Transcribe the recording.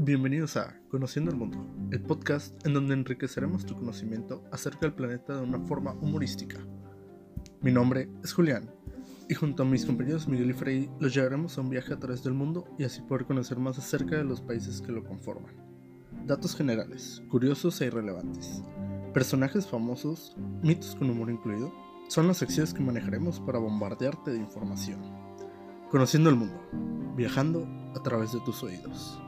Bienvenidos a Conociendo el Mundo, el podcast en donde enriqueceremos tu conocimiento acerca del planeta de una forma humorística. Mi nombre es Julián y junto a mis compañeros Miguel y Frey los llevaremos a un viaje a través del mundo y así poder conocer más acerca de los países que lo conforman. Datos generales, curiosos e irrelevantes, personajes famosos, mitos con humor incluido, son las secciones que manejaremos para bombardearte de información. Conociendo el mundo, viajando a través de tus oídos.